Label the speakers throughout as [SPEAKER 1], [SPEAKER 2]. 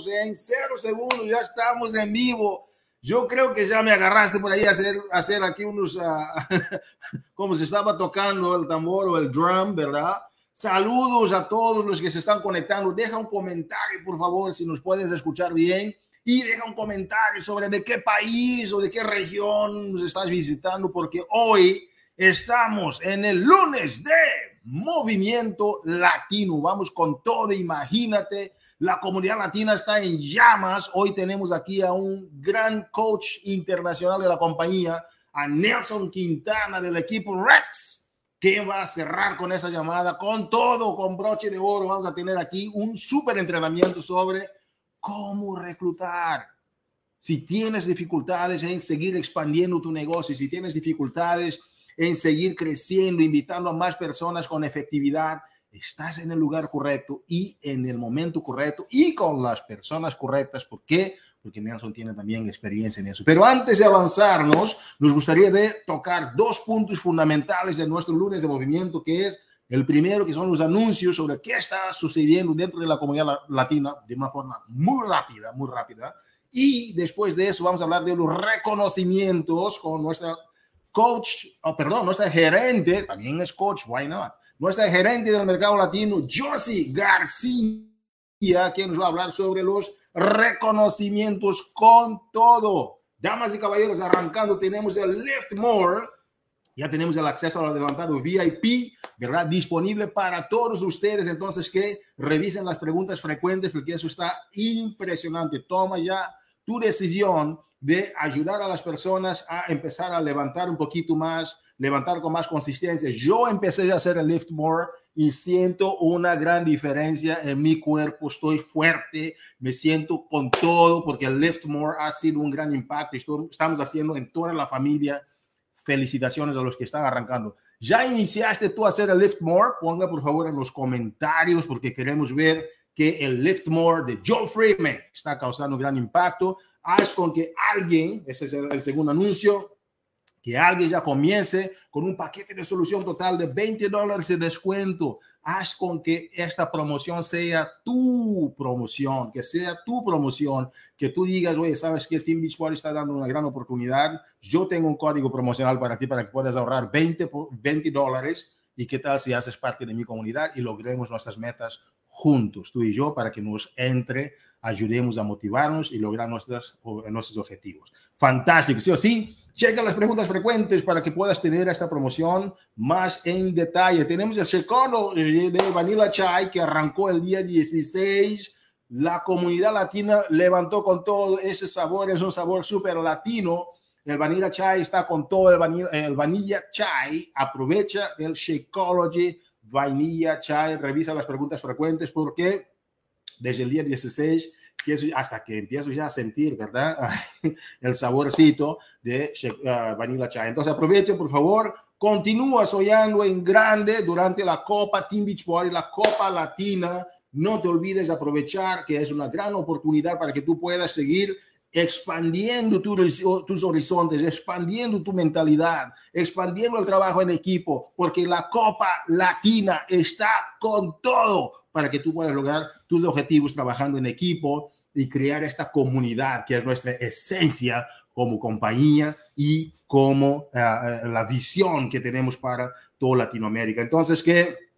[SPEAKER 1] estamos en cero segundos, ya estamos en vivo. Yo creo que ya me agarraste por ahí a hacer, hacer aquí unos, uh, como se estaba tocando el tambor o el drum, ¿verdad? Saludos a todos los que se están conectando. Deja un comentario, por favor, si nos puedes escuchar bien. Y deja un comentario sobre de qué país o de qué región nos estás visitando, porque hoy estamos en el lunes de Movimiento Latino. Vamos con todo, imagínate la comunidad latina está en llamas. Hoy tenemos aquí a un gran coach internacional de la compañía, a Nelson Quintana del equipo Rex, que va a cerrar con esa llamada, con todo, con broche de oro. Vamos a tener aquí un súper entrenamiento sobre cómo reclutar. Si tienes dificultades en seguir expandiendo tu negocio, si tienes dificultades en seguir creciendo, invitando a más personas con efectividad, estás en el lugar correcto y en el momento correcto y con las personas correctas. ¿Por qué? Porque Nelson tiene también experiencia en eso. Pero antes de avanzarnos, nos gustaría de tocar dos puntos fundamentales de nuestro lunes de movimiento, que es el primero, que son los anuncios sobre qué está sucediendo dentro de la comunidad latina de una forma muy rápida, muy rápida. Y después de eso vamos a hablar de los reconocimientos con nuestra coach, oh, perdón, nuestra gerente, también es coach, why not? Nuestra gerente del mercado latino, Josie García, quien nos va a hablar sobre los reconocimientos con todo. Damas y caballeros, arrancando, tenemos el Lift More. Ya tenemos el acceso al adelantado VIP, ¿verdad? Disponible para todos ustedes. Entonces, que revisen las preguntas frecuentes, porque eso está impresionante. Toma ya tu decisión de ayudar a las personas a empezar a levantar un poquito más, levantar con más consistencia. Yo empecé a hacer el lift more y siento una gran diferencia en mi cuerpo. Estoy fuerte, me siento con todo porque el lift more ha sido un gran impacto. Estamos haciendo en toda la familia. Felicitaciones a los que están arrancando. ¿Ya iniciaste tú a hacer el lift more? Ponga por favor en los comentarios porque queremos ver que el lift more de Joe Freeman está causando un gran impacto. Haz con que alguien, ese es el segundo anuncio, que alguien ya comience con un paquete de solución total de 20 dólares de descuento. Haz con que esta promoción sea tu promoción, que sea tu promoción, que tú digas, oye, sabes que Team Beachbody está dando una gran oportunidad. Yo tengo un código promocional para ti para que puedas ahorrar 20, 20 dólares. ¿Y qué tal si haces parte de mi comunidad y logremos nuestras metas juntos, tú y yo, para que nos entre, ayudemos a motivarnos y lograr nuestros, nuestros objetivos? Fantástico, sí o sí. Checa las preguntas frecuentes para que puedas tener esta promoción más en detalle. Tenemos el Shekono de Vanilla Chai que arrancó el día 16. La comunidad latina levantó con todo ese sabor, es un sabor súper latino. El Vanilla Chai está con todo el vanilla, el vanilla Chai. Aprovecha el Shakeology Vanilla Chai. Revisa las preguntas frecuentes porque desde el día 16 hasta que empiezo ya a sentir, ¿verdad? El saborcito de uh, Vanilla Chai. Entonces aprovechen, por favor, continúa soñando en grande durante la Copa Team Beach Party, la Copa Latina. No te olvides de aprovechar que es una gran oportunidad para que tú puedas seguir expandiendo tus horizontes, expandiendo tu mentalidad, expandiendo el trabajo en equipo, porque la Copa Latina está con todo para que tú puedas lograr tus objetivos trabajando en equipo y crear esta comunidad que es nuestra esencia como compañía y como eh, la visión que tenemos para toda Latinoamérica. Entonces, que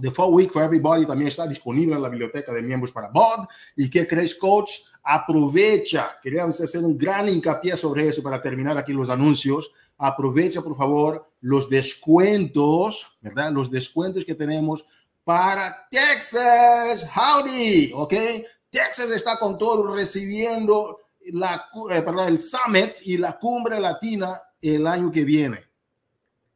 [SPEAKER 1] The Fall Week for Everybody también está disponible en la biblioteca de miembros para BOD. ¿Y qué crees, coach? Aprovecha, queríamos hacer un gran hincapié sobre eso para terminar aquí los anuncios. Aprovecha, por favor, los descuentos, ¿verdad? Los descuentos que tenemos para Texas. Howdy, ¿ok? Texas está con todo recibiendo la, eh, perdón, el Summit y la Cumbre Latina el año que viene.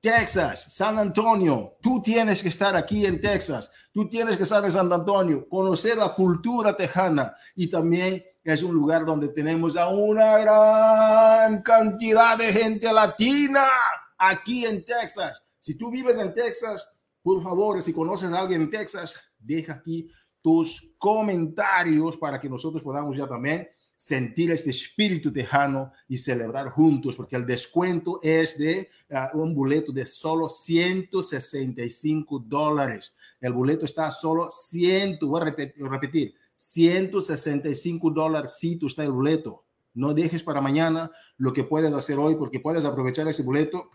[SPEAKER 1] Texas, San Antonio, tú tienes que estar aquí en Texas, tú tienes que estar en San Antonio, conocer la cultura tejana y también es un lugar donde tenemos a una gran cantidad de gente latina aquí en Texas. Si tú vives en Texas, por favor, si conoces a alguien en Texas, deja aquí tus comentarios para que nosotros podamos ya también sentir este espíritu tejano y celebrar juntos, porque el descuento es de uh, un boleto de solo 165 dólares. El boleto está solo 100, voy a repetir, repetir 165 dólares si tú está el boleto. No dejes para mañana lo que puedes hacer hoy porque puedes aprovechar ese boleto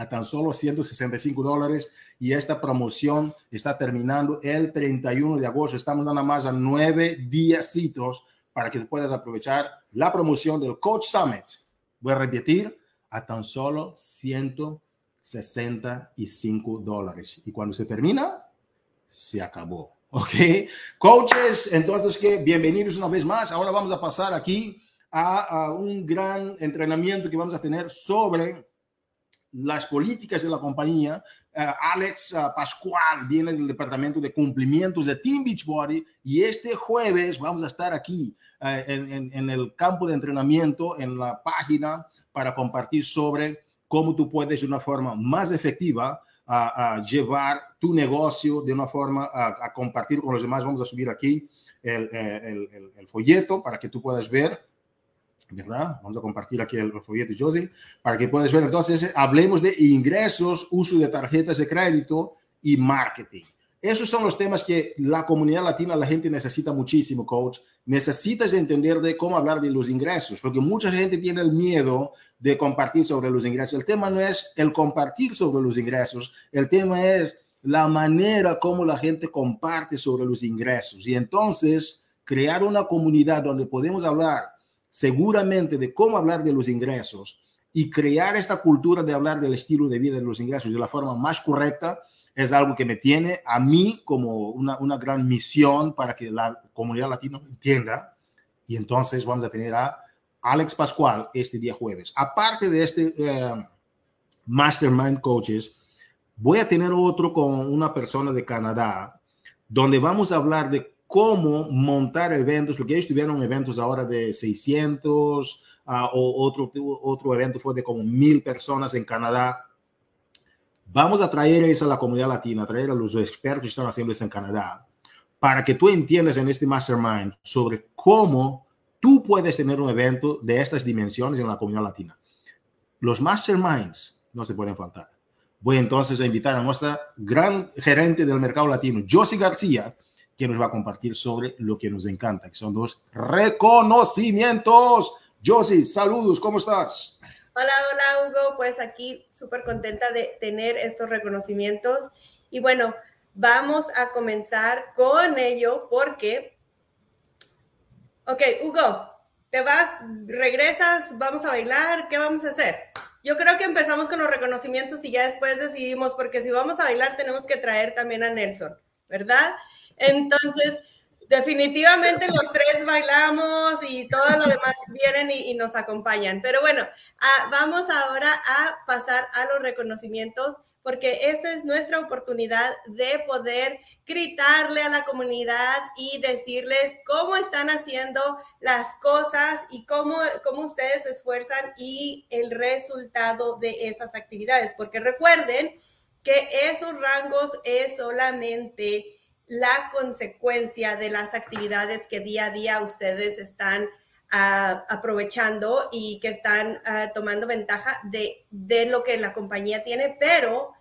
[SPEAKER 1] a tan solo 165 dólares y esta promoción está terminando el 31 de agosto. Estamos dando más a nueve días para que puedas aprovechar la promoción del Coach Summit. Voy a repetir, a tan solo 165 dólares. Y cuando se termina, se acabó. ¿Ok? Coaches, entonces que bienvenidos una vez más. Ahora vamos a pasar aquí a, un gran entrenamiento que vamos a tener sobre las políticas de la compañía. Uh, Alex uh, Pascual viene del departamento de cumplimientos de Team Beachbody y este jueves vamos a estar aquí uh, en, el campo de entrenamiento, en la página, para compartir sobre cómo tú puedes de una forma más efectiva llevar tu negocio de una forma a, compartir con los demás. Vamos a subir aquí el folleto para que tú puedas ver ¿verdad? Vamos a compartir aquí el folleto, Josie, para que puedas ver. Entonces, hablemos de ingresos, uso de tarjetas de crédito y marketing. Esos son los temas que la comunidad latina, la gente necesita muchísimo, coach. Necesitas entender de cómo hablar de los ingresos, porque mucha gente tiene el miedo de compartir sobre los ingresos. El tema no es el compartir sobre los ingresos, el tema es la manera como la gente comparte sobre los ingresos. Y entonces, crear una comunidad donde podemos hablar seguramente de cómo hablar de los ingresos y crear esta cultura de hablar del estilo de vida de los ingresos de la forma más correcta es algo que me tiene a mí como una, una gran misión para que la comunidad latina entienda. Y entonces vamos a tener a Alex Pascual este día jueves. Aparte de este eh, Mastermind Coaches, voy a tener otro con una persona de Canadá, donde vamos a hablar de cómo montar eventos, porque ellos tuvieron eventos ahora de 600, uh, o otro, otro evento fue de como mil personas en Canadá. Vamos a traer eso a la comunidad latina, traer a los expertos que están haciendo eso en Canadá, para que tú entiendas en este mastermind sobre cómo tú puedes tener un evento de estas dimensiones en la comunidad latina. Los masterminds no se pueden faltar. Voy entonces a invitar a nuestra gran gerente del mercado latino, Josie García, que nos va a compartir sobre lo que nos encanta, que son los reconocimientos. Josie, saludos, ¿cómo estás?
[SPEAKER 2] Hola, hola Hugo, pues aquí súper contenta de tener estos reconocimientos. Y bueno, vamos a comenzar con ello porque, ok, Hugo, te vas, regresas, vamos a bailar, ¿qué vamos a hacer? Yo creo que empezamos con los reconocimientos y ya después decidimos, porque si vamos a bailar tenemos que traer también a Nelson, ¿verdad? Entonces, definitivamente los tres bailamos y todo lo demás vienen y, nos acompañan. Pero bueno, ah, vamos ahora a pasar a los reconocimientos porque esta es nuestra oportunidad de poder gritarle a la comunidad y decirles cómo están haciendo las cosas y cómo, cómo ustedes se esfuerzan y el resultado de esas actividades. Porque recuerden que esos rangos es solamente la consecuencia de las actividades que día a día ustedes están ah, aprovechando y que están ah, tomando ventaja de, de lo que la compañía tiene, pero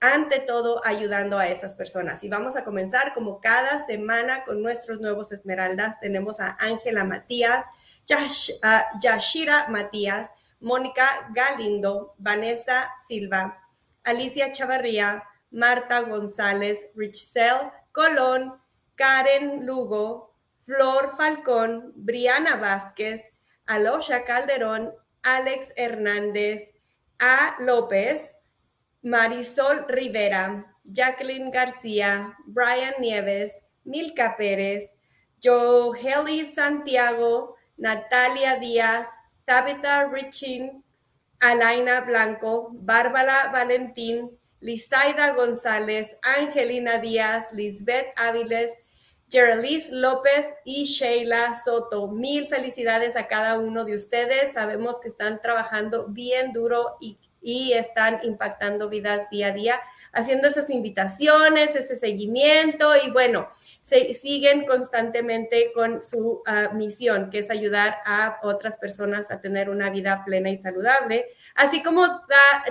[SPEAKER 2] ante todo ayudando a esas personas. Y vamos a comenzar como cada semana con nuestros nuevos esmeraldas. Tenemos a Ángela Matías, Yashira Matías, Mónica Galindo, Vanessa Silva, Alicia Chavarría, Marta González, Richcel Colón, Karen Lugo, Flor Falcón, Briana Vázquez, Alosha Calderón, Alex Hernández, A. López, Marisol Rivera, Jacqueline García, Brian Nieves, Milka Pérez, Joeli Santiago, Natalia Díaz, Tabitha Richin, Alaina Blanco, Bárbara Valentín, Lizaida González, Angelina Díaz, Lisbeth Áviles, Geraldine López y Sheila Soto. Mil felicidades a cada uno de ustedes. Sabemos que están trabajando bien duro y, y están impactando vidas día a día haciendo esas invitaciones, ese seguimiento y bueno, se, siguen constantemente con su ah, misión, que es ayudar a otras personas a tener una vida plena y saludable. Así como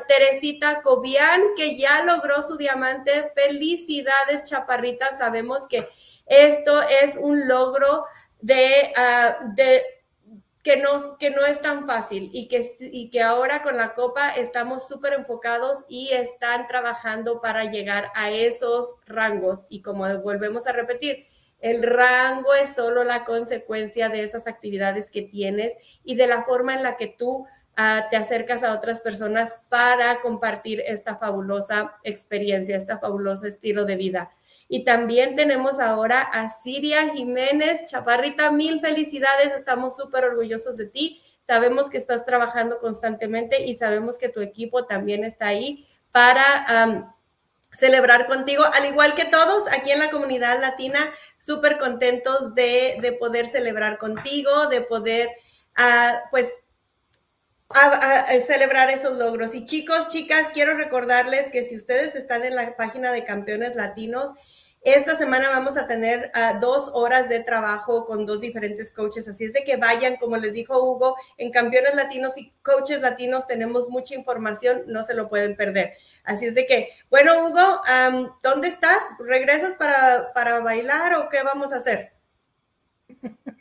[SPEAKER 2] Teresita Cobian, que ya logró su diamante. Felicidades, chaparrita. Sabemos que Esto es un logro de, ah, de que no, que no es tan fácil y que, y que ahora con la Copa estamos súper enfocados y están trabajando para llegar a esos rangos. Y como volvemos a repetir, el rango es solo la consecuencia de esas actividades que tienes y de la forma en la que tú ah, te acercas a otras personas para compartir esta fabulosa experiencia, este fabuloso estilo de vida. Y también tenemos ahora a Siria Jiménez. Chaparrita, mil felicidades. Estamos súper orgullosos de ti. Sabemos que estás trabajando constantemente y sabemos que tu equipo también está ahí para celebrar contigo, al igual que todos aquí en la comunidad latina, súper contentos de, poder celebrar contigo, de poder, uh, pues, celebrar esos logros. Y chicos, chicas, quiero recordarles que si ustedes están en la página de Campeones Latinos, esta semana vamos a tener uh, dos horas de trabajo con dos diferentes coaches, así es de que vayan, como les dijo Hugo, en Campeones Latinos y Coaches Latinos tenemos mucha información, no se lo pueden perder. Así es de que, bueno, Hugo, um, ¿dónde estás? ¿Regresas para, para bailar o qué vamos a hacer?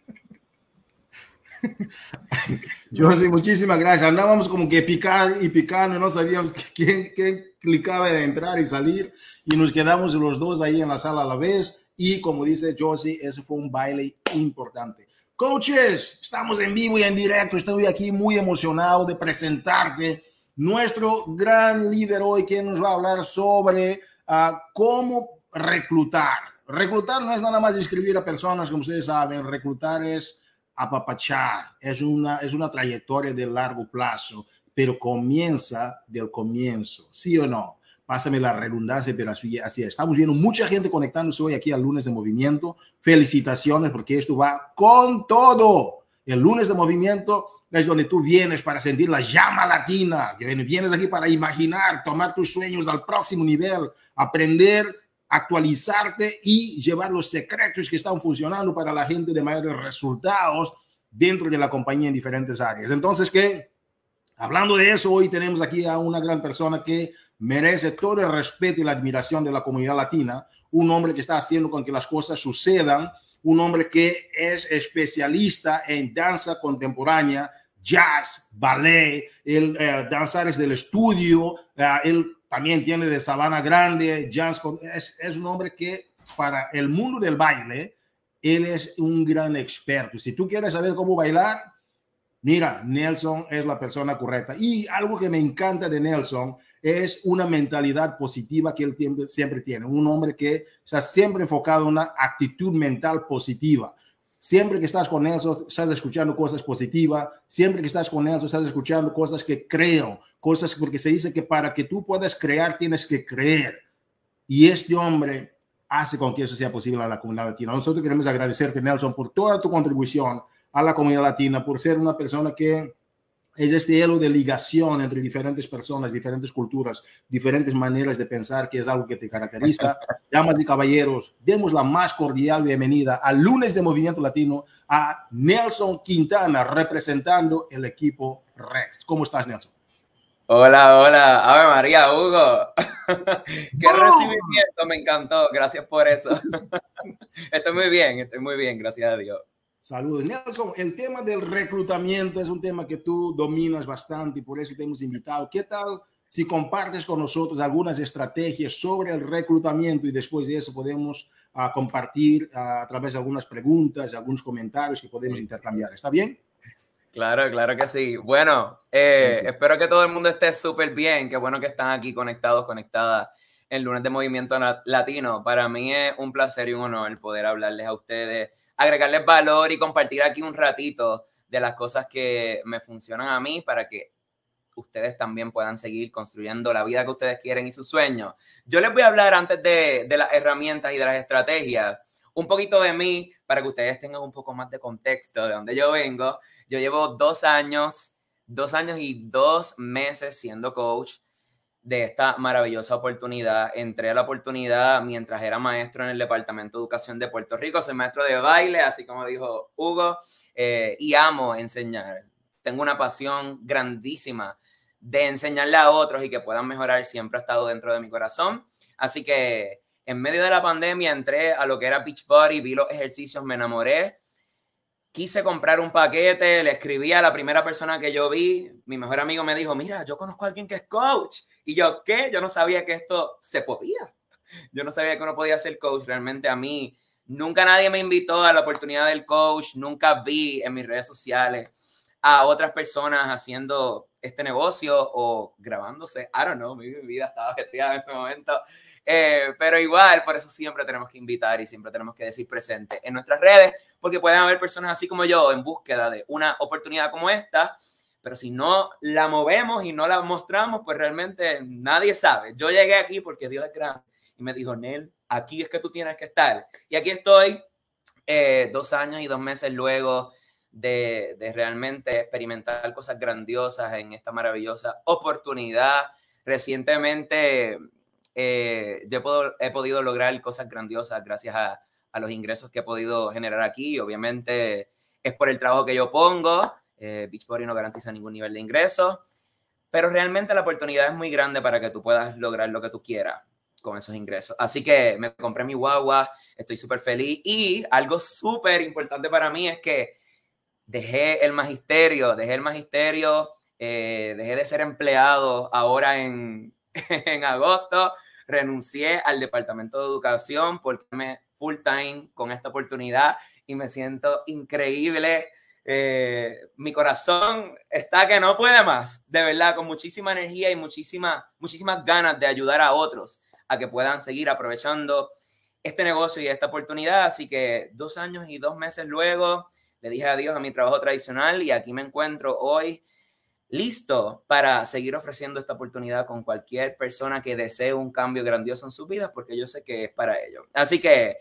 [SPEAKER 1] Yo sí, muchísimas gracias. Andábamos como que picar y picando, no sabíamos quién, quién clicaba de entrar y salir y nos quedamos los dos ahí en la sala a la vez y como dice Josie, ese fue un baile importante. Coaches, estamos en vivo y en directo, estoy aquí muy emocionado de presentarte nuestro gran líder hoy que nos va a hablar sobre uh, cómo reclutar. Reclutar no es nada más escribir a personas, como ustedes saben, reclutar es apapachar, es una, es una trayectoria de largo plazo, pero comienza del comienzo, ¿sí o no? Pásame la redundancia, pero así, así Estamos viendo mucha gente conectándose hoy aquí al lunes de movimiento. Felicitaciones porque esto va con todo. El lunes de movimiento es donde tú vienes para sentir la llama latina, que vienes aquí para imaginar, tomar tus sueños al próximo nivel, aprender, actualizarte y llevar los secretos que están funcionando para la gente de mayores resultados dentro de la compañía en diferentes áreas. Entonces, que hablando de eso, hoy tenemos aquí a una gran persona que merece todo el respeto y la admiración de la comunidad latina, un hombre que está haciendo con que las cosas sucedan, un hombre que es especialista en danza contemporánea, jazz, ballet, el eh, danzares del estudio, eh, él también tiene de Sabana Grande, jazz, es, es un hombre que para el mundo del baile, él es un gran experto. Si tú quieres saber cómo bailar, mira, Nelson es la persona correcta. Y algo que me encanta de Nelson es una mentalidad positiva que él siempre tiene. Un hombre que está siempre enfocado en una actitud mental positiva. Siempre que estás con él, estás escuchando cosas positivas. Siempre que estás con él, estás escuchando cosas que creo, cosas porque se dice que para que tú puedas crear, tienes que creer. Y este hombre hace con que eso sea posible a la comunidad latina. Nosotros queremos agradecerte, Nelson, por toda tu contribución a la comunidad latina, por ser una persona que es este hilo de ligación entre diferentes personas, diferentes culturas, diferentes maneras de pensar, que es algo que te caracteriza. Damas y caballeros, demos la más cordial bienvenida al lunes de Movimiento Latino a Nelson Quintana, representando el equipo Rex. ¿Cómo estás, Nelson?
[SPEAKER 3] Hola, hola, Ave María, Hugo. Qué recibimiento, me encantó. Gracias por eso. estoy muy bien, estoy muy bien, gracias a Dios.
[SPEAKER 1] Saludos. Nelson, el tema del reclutamiento es un tema que tú dominas bastante y por eso te hemos invitado. ¿Qué tal si compartes con nosotros algunas estrategias sobre el reclutamiento y después de eso podemos uh, compartir uh, a través de algunas preguntas, algunos comentarios que podemos intercambiar? ¿Está bien?
[SPEAKER 3] Claro, claro que sí. Bueno, eh, espero que todo el mundo esté súper bien. Qué bueno que están aquí conectados, conectadas en lunes de Movimiento Latino. Para mí es un placer y un honor el poder hablarles a ustedes agregarles valor y compartir aquí un ratito de las cosas que me funcionan a mí para que ustedes también puedan seguir construyendo la vida que ustedes quieren y sus sueños. Yo les voy a hablar antes de, de las herramientas y de las estrategias, un poquito de mí para que ustedes tengan un poco más de contexto de dónde yo vengo. Yo llevo dos años, dos años y dos meses siendo coach de esta maravillosa oportunidad. Entré a la oportunidad mientras era maestro en el Departamento de Educación de Puerto Rico. Soy maestro de baile, así como dijo Hugo, eh, y amo enseñar. Tengo una pasión grandísima de enseñarle a otros y que puedan mejorar. Siempre ha estado dentro de mi corazón. Así que en medio de la pandemia entré a lo que era Beachbody, vi los ejercicios, me enamoré. Quise comprar un paquete, le escribí a la primera persona que yo vi. Mi mejor amigo me dijo, mira, yo conozco a alguien que es coach. Y yo, ¿qué? Yo no sabía que esto se podía. Yo no sabía que uno podía ser coach. Realmente a mí nunca nadie me invitó a la oportunidad del coach. Nunca vi en mis redes sociales a otras personas haciendo este negocio o grabándose. I don't know, mi vida estaba gestionada en ese momento. Eh, pero igual, por eso siempre tenemos que invitar y siempre tenemos que decir presente en nuestras redes, porque pueden haber personas así como yo en búsqueda de una oportunidad como esta, pero si no la movemos y no la mostramos, pues realmente nadie sabe. Yo llegué aquí porque Dios es grande y me dijo, Nel, aquí es que tú tienes que estar. Y aquí estoy eh, dos años y dos meses luego de, de realmente experimentar cosas grandiosas en esta maravillosa oportunidad. Recientemente eh, yo he podido lograr cosas grandiosas gracias a, los ingresos que he podido generar aquí. Obviamente es por el trabajo que yo pongo. Eh, Beachbody no garantiza ningún nivel de ingreso, pero realmente la oportunidad es muy grande para que tú puedas lograr lo que tú quieras con esos ingresos. Así que me compré mi guagua, estoy súper feliz y algo súper importante para mí es que dejé el magisterio, dejé el magisterio, eh, dejé de ser empleado ahora en, en agosto renuncié al departamento de educación porque me full time con esta oportunidad y me siento increíble. Eh, mi corazón está que no puede más, de verdad, con muchísima energía y muchísima, muchísimas ganas de ayudar a otros a que puedan seguir aprovechando este negocio y esta oportunidad. Así que dos años y dos meses luego le dije adiós a mi trabajo tradicional y aquí me encuentro hoy listo para seguir ofreciendo esta oportunidad con cualquier persona que desee un cambio grandioso en su vida, porque yo sé que es para ello. Así que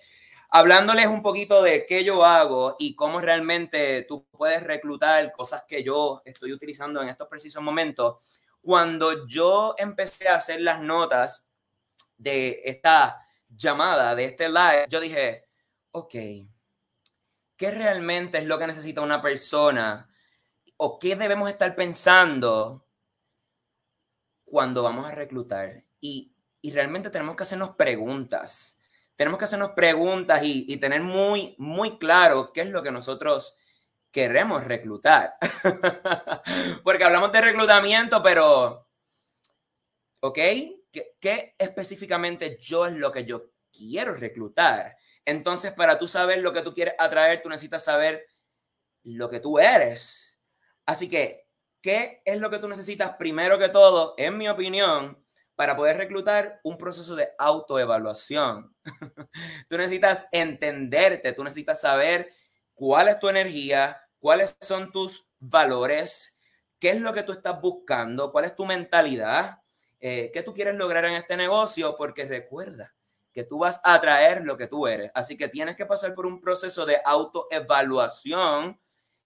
[SPEAKER 3] hablándoles un poquito de qué yo hago y cómo realmente tú puedes reclutar cosas que yo estoy utilizando en estos precisos momentos, cuando yo empecé a hacer las notas de esta llamada, de este live, yo dije, ok, ¿qué realmente es lo que necesita una persona? o qué debemos estar pensando cuando vamos a reclutar. Y, realmente tenemos que hacernos preguntas. Tenemos que hacernos preguntas y, tener muy, muy claro qué es lo que nosotros queremos reclutar. Porque hablamos de reclutamiento, pero, ¿ok? ¿Qué, ¿Qué, específicamente yo es lo que yo quiero reclutar? Entonces, para tú saber lo que tú quieres atraer, tú necesitas saber lo que tú eres. Así que, ¿qué es lo que tú necesitas primero que todo, en mi opinión, para poder reclutar un proceso de autoevaluación? tú necesitas entenderte, tú necesitas saber cuál es tu energía, cuáles son tus valores, qué es lo que tú estás buscando, cuál es tu mentalidad, eh, qué tú quieres lograr en este negocio, porque recuerda que tú vas a atraer lo que tú eres. Así que tienes que pasar por un proceso de autoevaluación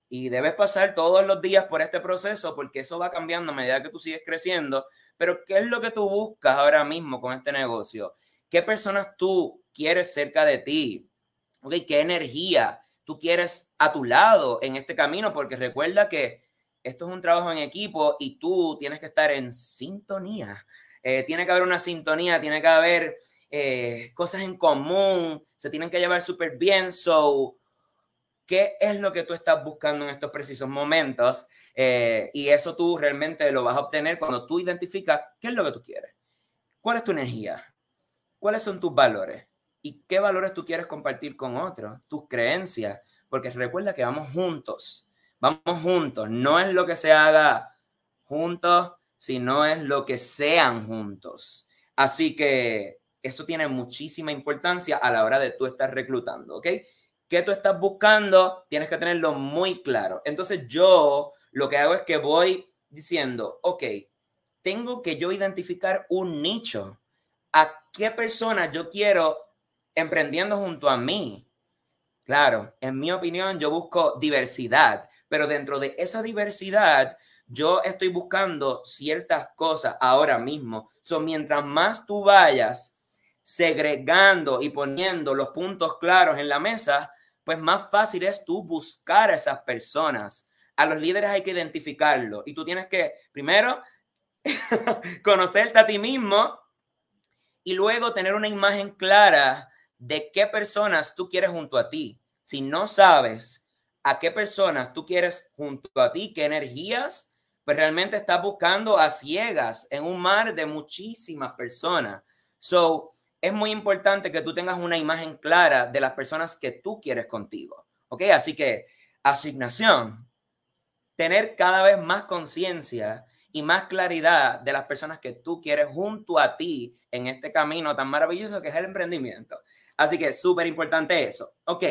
[SPEAKER 3] y debes pasar todos los días por este proceso porque eso va cambiando a medida que tú sigues creciendo. Pero ¿qué es lo que tú buscas ahora mismo con este negocio? ¿Qué personas tú quieres cerca de ti? Okay, ¿Qué energía tú quieres a tu lado en este camino? Porque recuerda que esto es un trabajo en equipo y tú tienes que estar en sintonía. Eh, tiene que haber una sintonía, tiene que haber eh, cosas en común, se tienen que llevar súper bien. So, qué es lo que tú estás buscando en estos precisos momentos eh, y eso tú realmente lo vas a obtener cuando tú identificas qué es lo que tú quieres, cuál es tu energía, cuáles son tus valores y qué valores tú quieres compartir con otros, tus creencias, porque recuerda que vamos juntos, vamos juntos, no es lo que se haga juntos, sino es lo que sean juntos. Así que esto tiene muchísima importancia a la hora de tú estar reclutando, ¿ok? qué tú estás buscando, tienes que tenerlo muy claro. Entonces yo lo que hago es que voy diciendo, ok, tengo que yo identificar un nicho. ¿A qué persona yo quiero emprendiendo junto a mí? Claro, en mi opinión yo busco diversidad, pero dentro de esa diversidad yo estoy buscando ciertas cosas ahora mismo. So, mientras más tú vayas segregando y poniendo los puntos claros en la mesa, pues más fácil es tú buscar a esas personas. A los líderes hay que identificarlo y tú tienes que primero conocerte a ti mismo y luego tener una imagen clara de qué personas tú quieres junto a ti. Si no sabes a qué personas tú quieres junto a ti, qué energías, pues realmente estás buscando a ciegas en un mar de muchísimas personas. So, es muy importante que tú tengas una imagen clara de las personas que tú quieres contigo. ¿Ok? Así que asignación, tener cada vez más conciencia y más claridad de las personas que tú quieres junto a ti en este camino tan maravilloso que es el emprendimiento. Así que súper importante eso. Ok.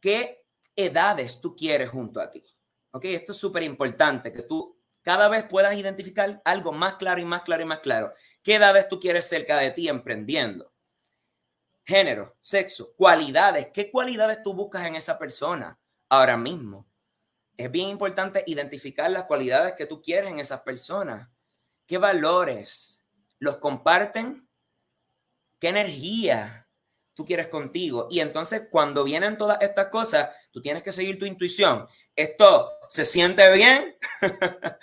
[SPEAKER 3] ¿Qué edades tú quieres junto a ti? Ok, esto es súper importante, que tú cada vez puedas identificar algo más claro y más claro y más claro. ¿Qué edades tú quieres cerca de ti emprendiendo? Género, sexo, cualidades. ¿Qué cualidades tú buscas en esa persona ahora mismo? Es bien importante identificar las cualidades que tú quieres en esas personas. ¿Qué valores los comparten? ¿Qué energía tú quieres contigo? Y entonces cuando vienen todas estas cosas, tú tienes que seguir tu intuición. Esto se siente bien.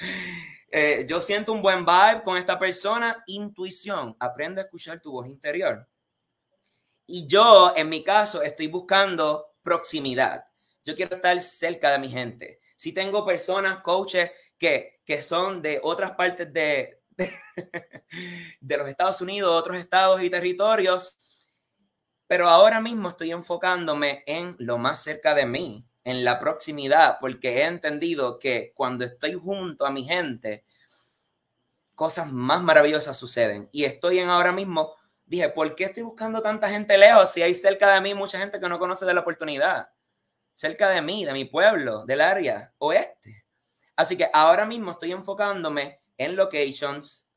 [SPEAKER 3] Eh, yo siento un buen vibe con esta persona. Intuición. Aprende a escuchar tu voz interior. Y yo, en mi caso, estoy buscando proximidad. Yo quiero estar cerca de mi gente. Si tengo personas, coaches, que, que son de otras partes de, de, los Estados Unidos, otros estados y territorios, pero ahora mismo estoy enfocándome en lo más cerca de mí, en la proximidad, porque he entendido que cuando estoy junto a mi gente, cosas más maravillosas suceden. Y estoy en ahora mismo, dije, ¿por qué estoy buscando tanta gente lejos si hay cerca de mí mucha gente que no conoce de la oportunidad? Cerca de mí, de mi pueblo, del área oeste. Así que ahora mismo estoy enfocándome en locations,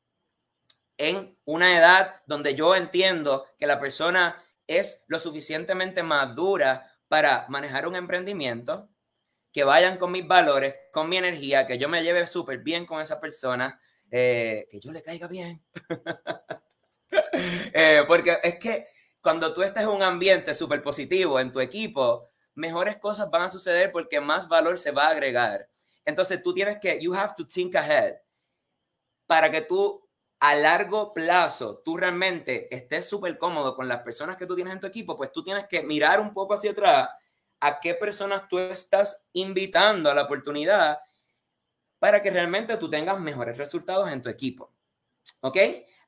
[SPEAKER 3] en una edad donde yo entiendo que la persona es lo suficientemente madura para manejar un emprendimiento, que vayan con mis valores, con mi energía, que yo me lleve súper bien con esa persona, eh, que yo le caiga bien. Eh, porque es que cuando tú estás en un ambiente súper positivo en tu equipo, mejores cosas van a suceder porque más valor se va a agregar. Entonces tú tienes que, you have to think ahead para que tú a largo plazo tú realmente estés súper cómodo con las personas que tú tienes en tu equipo, pues tú tienes que mirar un poco hacia atrás a qué personas tú estás invitando a la oportunidad para que realmente tú tengas mejores resultados en tu equipo. ¿Ok?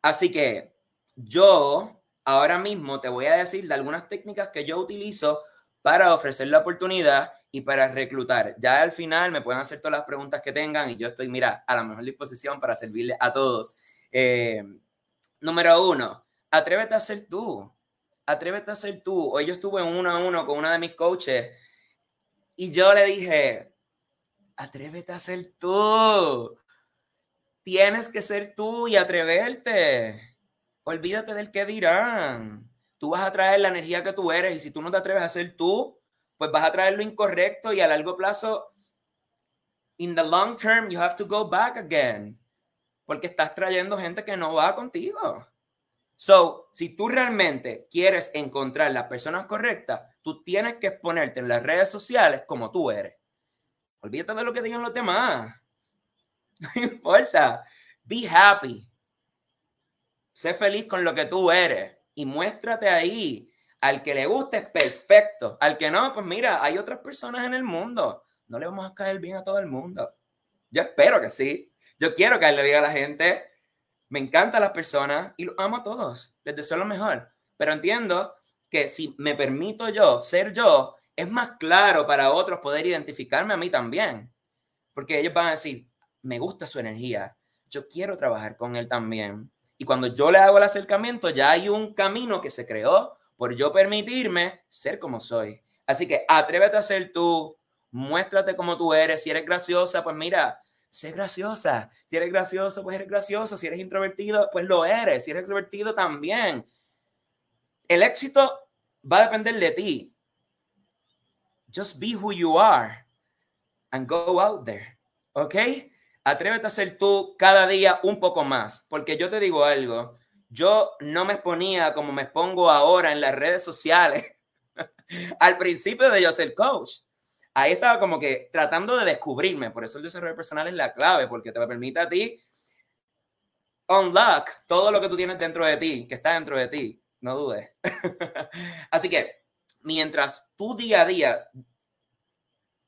[SPEAKER 3] Así que yo ahora mismo te voy a decir de algunas técnicas que yo utilizo para ofrecer la oportunidad y para reclutar. Ya al final me pueden hacer todas las preguntas que tengan y yo estoy, mira, a la mejor disposición para servirle a todos. Eh, número uno, atrévete a ser tú. Atrévete a ser tú. Hoy yo estuve en uno a uno con una de mis coaches y yo le dije, atrévete a ser tú. Tienes que ser tú y atreverte. Olvídate del que dirán. Tú vas a traer la energía que tú eres y si tú no te atreves a ser tú, pues vas a traer lo incorrecto y a largo plazo, in the long term, you have to go back again. Porque estás trayendo gente que no va contigo. So, si tú realmente quieres encontrar las personas correctas, tú tienes que exponerte en las redes sociales como tú eres. Olvídate de lo que digan los demás. No importa. Be happy. Sé feliz con lo que tú eres y muéstrate ahí. Al que le guste, perfecto. Al que no, pues mira, hay otras personas en el mundo. No le vamos a caer bien a todo el mundo. Yo espero que sí. Yo quiero caerle bien a la gente. Me encantan las personas y los amo a todos. Les deseo lo mejor. Pero entiendo que si me permito yo ser yo, es más claro para otros poder identificarme a mí también. Porque ellos van a decir, me gusta su energía. Yo quiero trabajar con él también. Y cuando yo le hago el acercamiento, ya hay un camino que se creó por yo permitirme ser como soy. Así que atrévete a ser tú, muéstrate como tú eres. Si eres graciosa, pues mira, sé graciosa. Si eres gracioso, pues eres gracioso. Si eres introvertido, pues lo eres. Si eres extrovertido, también. El éxito va a depender de ti. Just be who you are and go out there. ¿Ok? Atrévete a ser tú cada día un poco más. Porque yo te digo algo yo no me exponía como me expongo ahora en las redes sociales al principio de yo ser coach. Ahí estaba como que tratando de descubrirme, por eso el desarrollo personal es la clave, porque te permite a ti unlock todo lo que tú tienes dentro de ti, que está dentro de ti, no dudes. Así que mientras tu día a día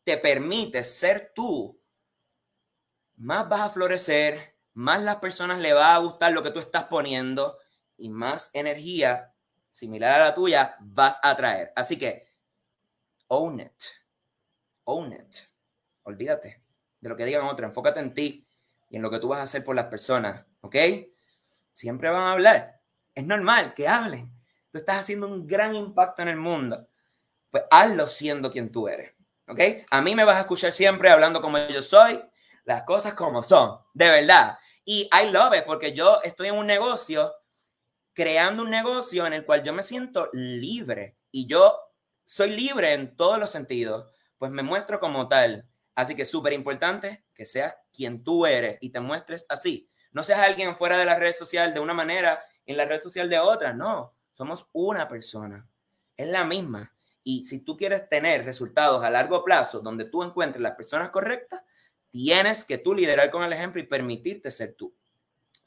[SPEAKER 3] te permite ser tú, más vas a florecer, más las personas le va a gustar lo que tú estás poniendo y más energía similar a la tuya vas a traer. Así que, own it. Own it. Olvídate de lo que digan otros. Enfócate en ti y en lo que tú vas a hacer por las personas. ¿Ok? Siempre van a hablar. Es normal que hablen. Tú estás haciendo un gran impacto en el mundo. Pues hazlo siendo quien tú eres. ¿Ok? A mí me vas a escuchar siempre hablando como yo soy, las cosas como son, de verdad. Y I love it porque yo estoy en un negocio, creando un negocio en el cual yo me siento libre y yo soy libre en todos los sentidos, pues me muestro como tal. Así que es súper importante que seas quien tú eres y te muestres así. No seas alguien fuera de la red social de una manera y en la red social de otra. No, somos una persona. Es la misma. Y si tú quieres tener resultados a largo plazo donde tú encuentres las personas correctas, tienes que tú liderar con el ejemplo y permitirte ser tú.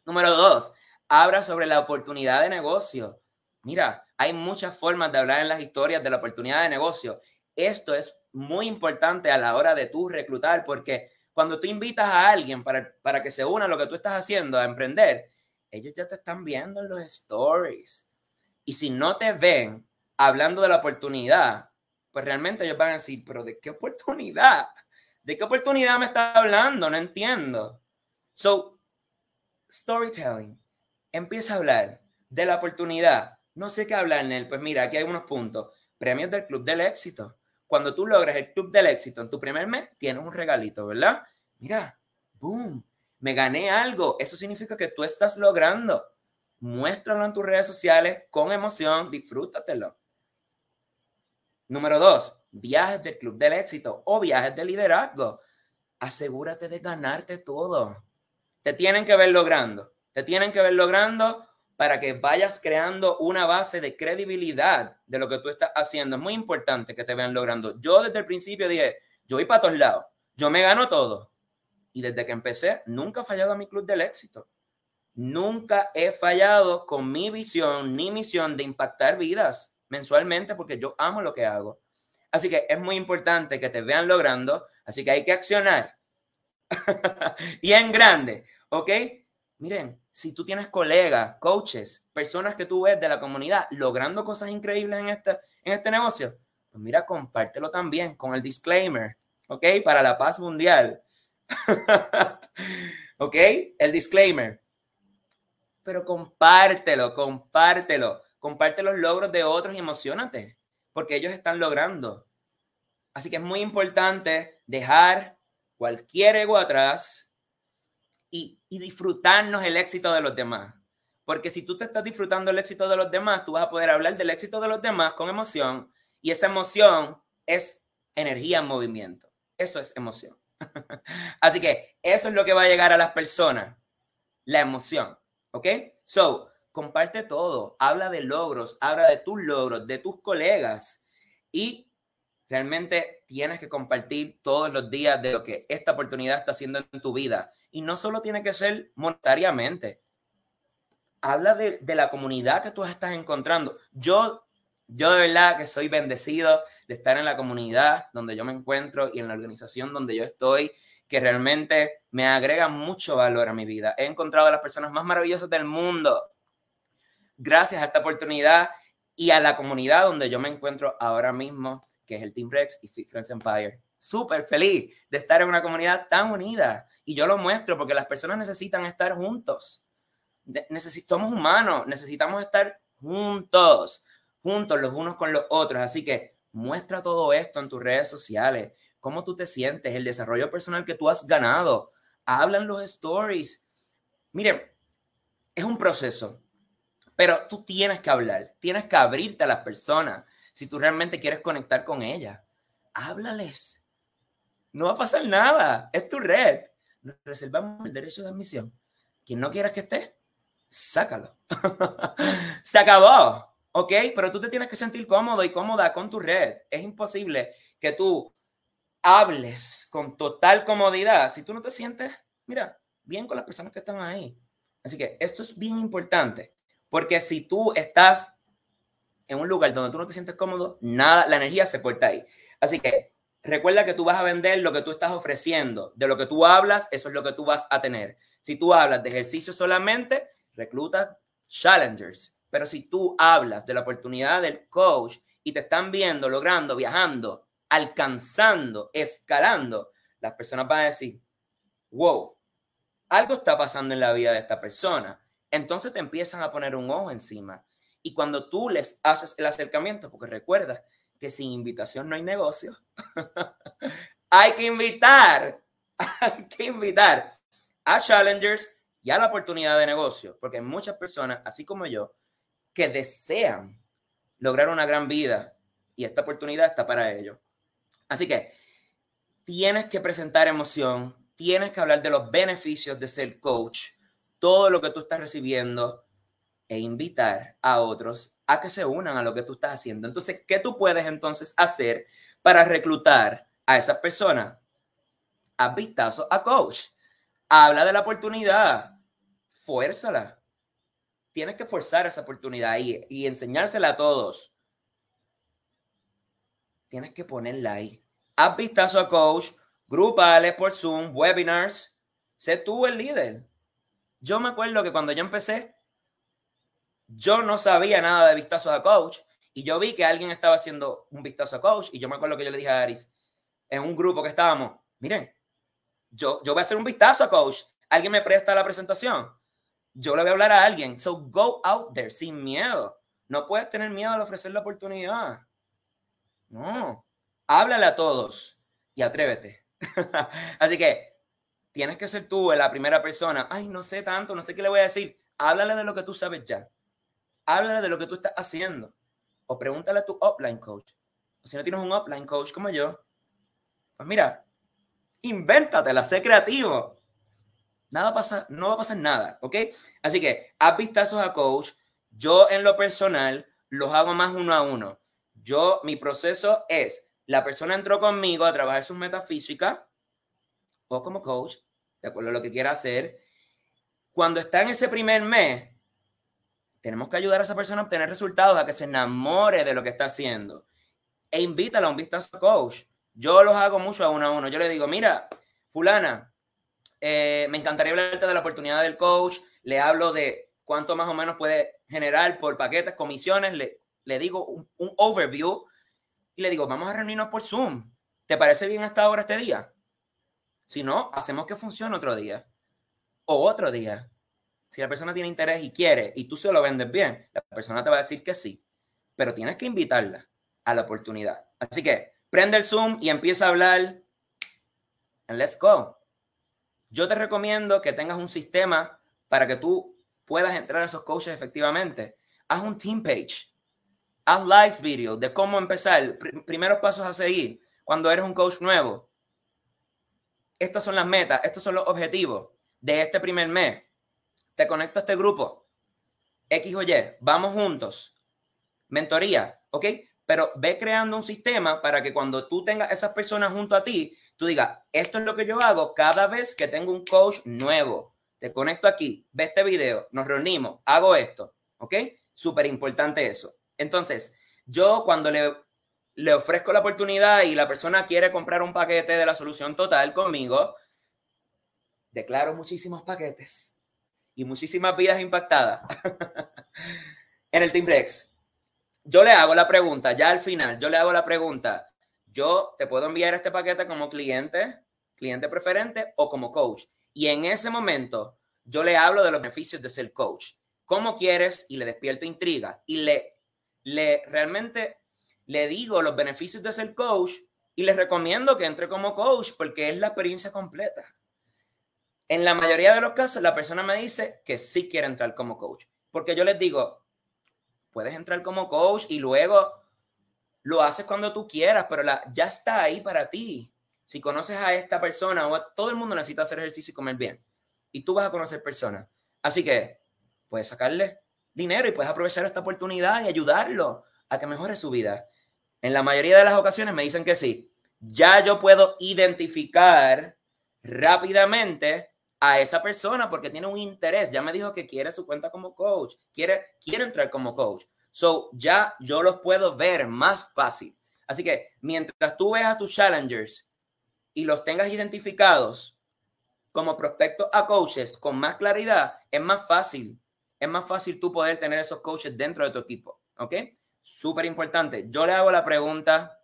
[SPEAKER 3] Número dos, habla sobre la oportunidad de negocio. Mira, hay muchas formas de hablar en las historias de la oportunidad de negocio. Esto es muy importante a la hora de tú reclutar porque cuando tú invitas a alguien para, para que se una a lo que tú estás haciendo, a emprender, ellos ya te están viendo en los stories. Y si no te ven hablando de la oportunidad, pues realmente ellos van a decir, pero ¿de qué oportunidad? ¿De qué oportunidad me está hablando? No entiendo. So, storytelling. Empieza a hablar de la oportunidad. No sé qué hablar en. Pues mira, aquí hay unos puntos. Premios del Club del Éxito. Cuando tú logras el Club del Éxito en tu primer mes, tienes un regalito, ¿verdad? Mira, boom, me gané algo. Eso significa que tú estás logrando. Muéstralo en tus redes sociales con emoción, disfrútatelo. Número dos, viajes del Club del Éxito o viajes de liderazgo. Asegúrate de ganarte todo. Te tienen que ver logrando. Te tienen que ver logrando para que vayas creando una base de credibilidad de lo que tú estás haciendo. Es muy importante que te vean logrando. Yo desde el principio dije, yo voy para todos lados. Yo me gano todo. Y desde que empecé, nunca he fallado a mi club del éxito. Nunca he fallado con mi visión ni misión de impactar vidas mensualmente porque yo amo lo que hago. Así que es muy importante que te vean logrando, así que hay que accionar. y en grande, ¿ok? Miren, si tú tienes colegas, coaches, personas que tú ves de la comunidad logrando cosas increíbles en este, en este negocio, pues mira, compártelo también con el disclaimer, ¿ok? Para la paz mundial. ¿Ok? El disclaimer. Pero compártelo, compártelo comparte los logros de otros y emocionate, porque ellos están logrando. Así que es muy importante dejar cualquier ego atrás y, disfrutarnos el éxito de los demás. Porque si tú te estás disfrutando el éxito de los demás, tú vas a poder hablar del éxito de los demás con emoción y esa emoción es energía en movimiento. Eso es emoción. Así que eso es lo que va a llegar a las personas, la emoción. ¿Ok? So, comparte todo, habla de logros, habla de tus logros, de tus colegas y realmente tienes que compartir todos los días de lo que esta oportunidad está haciendo en tu vida. Y no solo tiene que ser monetariamente, habla de, de la comunidad que tú estás encontrando. Yo, yo de verdad que soy bendecido de estar en la comunidad donde yo me encuentro y en la organización donde yo estoy que realmente me agrega mucho valor a mi vida. He encontrado a las personas más maravillosas del mundo gracias a esta oportunidad y a la comunidad donde yo me encuentro ahora mismo, que es el Team Rex y Fit Friends Empire. Súper feliz de estar en una comunidad tan unida. Y yo lo muestro porque las personas necesitan estar juntos. somos humanos, necesitamos estar juntos, juntos los unos con los otros. Así que muestra todo esto en tus redes sociales, cómo tú te sientes, el desarrollo personal que tú has ganado. Hablan los stories. Miren, es un proceso. Pero tú tienes que hablar, tienes que abrirte a las personas si tú realmente quieres conectar con ellas. Háblales. No va a pasar nada. Es tu red. Nos reservamos el derecho de admisión. Quien no quieras que esté, sácalo. Se acabó. ¿Ok? Pero tú te tienes que sentir cómodo y cómoda con tu red. Es imposible que tú hables con total comodidad si tú no te sientes, mira, bien con las personas que están ahí. Así que esto es bien importante, porque si tú estás en un lugar donde tú no te sientes cómodo, nada, la energía se corta ahí. Así que recuerda que tú vas a vender lo que tú estás ofreciendo. De lo que tú hablas, eso es lo que tú vas a tener. Si tú hablas de ejercicio solamente, recluta challengers. Pero si tú hablas de la oportunidad del coach y te están viendo, logrando, viajando, alcanzando, escalando, las personas van a decir, wow, algo está pasando en la vida de esta persona. Entonces te empiezan a poner un ojo encima. Y cuando tú les haces el acercamiento, porque recuerda que sin invitación no hay negocio, hay que invitar, hay que invitar a challengers y a la oportunidad de negocio, porque hay muchas personas, así como yo, que desean lograr una gran vida y esta oportunidad está para ello. Así que tienes que presentar emoción, tienes que hablar de los beneficios de ser coach, todo lo que tú estás recibiendo e invitar a otros a que se unan a lo que tú estás haciendo. Entonces, ¿qué tú puedes entonces hacer para reclutar a esas personas? Haz vistazo a coach. Habla de la oportunidad. Fuérzala. Tienes que forzar esa oportunidad y, y enseñársela a todos. Tienes que ponerla ahí. Haz vistazo a coach, grupales por Zoom, webinars. Sé tú el líder. Yo me acuerdo que cuando yo empecé, yo no sabía nada de vistazos a coach y yo vi que alguien estaba haciendo un vistazo a coach y yo me acuerdo que yo le dije a Aris en un grupo que estábamos, miren, yo, yo voy a hacer un vistazo a coach, alguien me presta la presentación, yo le voy a hablar a alguien, so go out there sin miedo, no puedes tener miedo al ofrecer la oportunidad, no, háblale a todos y atrévete. Así que tienes que ser tú la primera persona, ay, no sé tanto, no sé qué le voy a decir, háblale de lo que tú sabes ya háblale de lo que tú estás haciendo. O pregúntale a tu offline coach. O si no tienes un offline coach como yo, pues mira, invéntatela, sé creativo. Nada pasa, no va a pasar nada, ¿ok? Así que haz vistazos a coach. Yo en lo personal los hago más uno a uno. Yo, mi proceso es, la persona entró conmigo a trabajar su metafísica o como coach, de acuerdo a lo que quiera hacer. Cuando está en ese primer mes, tenemos que ayudar a esa persona a obtener resultados, a que se enamore de lo que está haciendo. E invítala a un vistazo coach. Yo los hago mucho a uno a uno. Yo le digo, mira, fulana, eh, me encantaría hablarte de la oportunidad del coach. Le hablo de cuánto más o menos puede generar por paquetes, comisiones. Le, le digo un, un overview y le digo, vamos a reunirnos por Zoom. ¿Te parece bien hasta ahora este día? Si no, hacemos que funcione otro día. O otro día. Si la persona tiene interés y quiere y tú se lo vendes bien, la persona te va a decir que sí, pero tienes que invitarla a la oportunidad. Así que prende el Zoom y empieza a hablar and let's go. Yo te recomiendo que tengas un sistema para que tú puedas entrar a esos coaches efectivamente. Haz un team page. Haz live video de cómo empezar, primeros pasos a seguir cuando eres un coach nuevo. Estas son las metas, estos son los objetivos de este primer mes te conecto a este grupo, X o Y, vamos juntos, mentoría, ¿ok? Pero ve creando un sistema para que cuando tú tengas esas personas junto a ti, tú digas, esto es lo que yo hago cada vez que tengo un coach nuevo. Te conecto aquí, ve este video, nos reunimos, hago esto, ¿ok? Súper importante eso. Entonces, yo cuando le, le ofrezco la oportunidad y la persona quiere comprar un paquete de la solución total conmigo, declaro muchísimos paquetes y muchísimas vidas impactadas en el Team Rex. Yo le hago la pregunta, ya al final, yo le hago la pregunta, yo te puedo enviar este paquete como cliente, cliente preferente o como coach. Y en ese momento yo le hablo de los beneficios de ser coach. ¿Cómo quieres? Y le despierto intriga. Y le, le realmente le digo los beneficios de ser coach y le recomiendo que entre como coach porque es la experiencia completa. En la mayoría de los casos, la persona me dice que sí quiere entrar como coach. Porque yo les digo, puedes entrar como coach y luego lo haces cuando tú quieras, pero la, ya está ahí para ti. Si conoces a esta persona, o todo el mundo necesita hacer ejercicio y comer bien. Y tú vas a conocer personas. Así que puedes sacarle dinero y puedes aprovechar esta oportunidad y ayudarlo a que mejore su vida. En la mayoría de las ocasiones me dicen que sí. Ya yo puedo identificar rápidamente a esa persona porque tiene un interés. Ya me dijo que quiere su cuenta como coach, quiere, quiere entrar como coach. So, ya yo los puedo ver más fácil. Así que mientras tú veas a tus challengers y los tengas identificados como prospectos a coaches con más claridad, es más fácil. Es más fácil tú poder tener esos coaches dentro de tu equipo. ¿Ok? Súper importante. Yo le hago la pregunta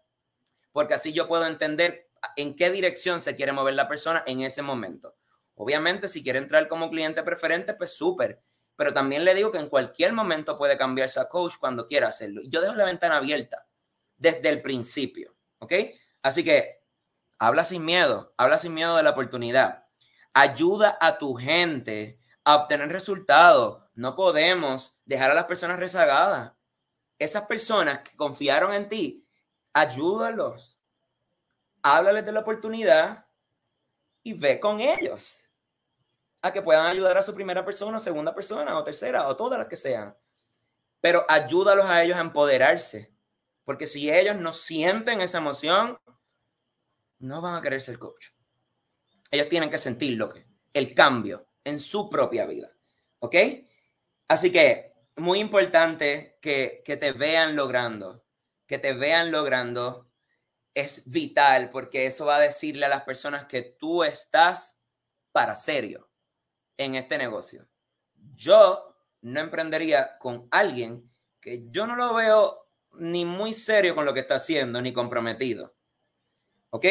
[SPEAKER 3] porque así yo puedo entender en qué dirección se quiere mover la persona en ese momento. Obviamente, si quiere entrar como cliente preferente, pues súper. Pero también le digo que en cualquier momento puede cambiarse a coach cuando quiera hacerlo. Yo dejo la ventana abierta desde el principio. ¿Ok? Así que habla sin miedo, habla sin miedo de la oportunidad. Ayuda a tu gente a obtener resultados. No podemos dejar a las personas rezagadas. Esas personas que confiaron en ti, ayúdalos. Háblales de la oportunidad y ve con ellos a que puedan ayudar a su primera persona, segunda persona o tercera o todas las que sean. Pero ayúdalos a ellos a empoderarse, porque si ellos no sienten esa emoción, no van a querer ser coach. Ellos tienen que sentir lo que el cambio en su propia vida. ¿Ok? Así que muy importante que, que te vean logrando, que te vean logrando es vital porque eso va a decirle a las personas que tú estás para serio en este negocio. Yo no emprendería con alguien que yo no lo veo ni muy serio con lo que está haciendo, ni comprometido. ¿Ok?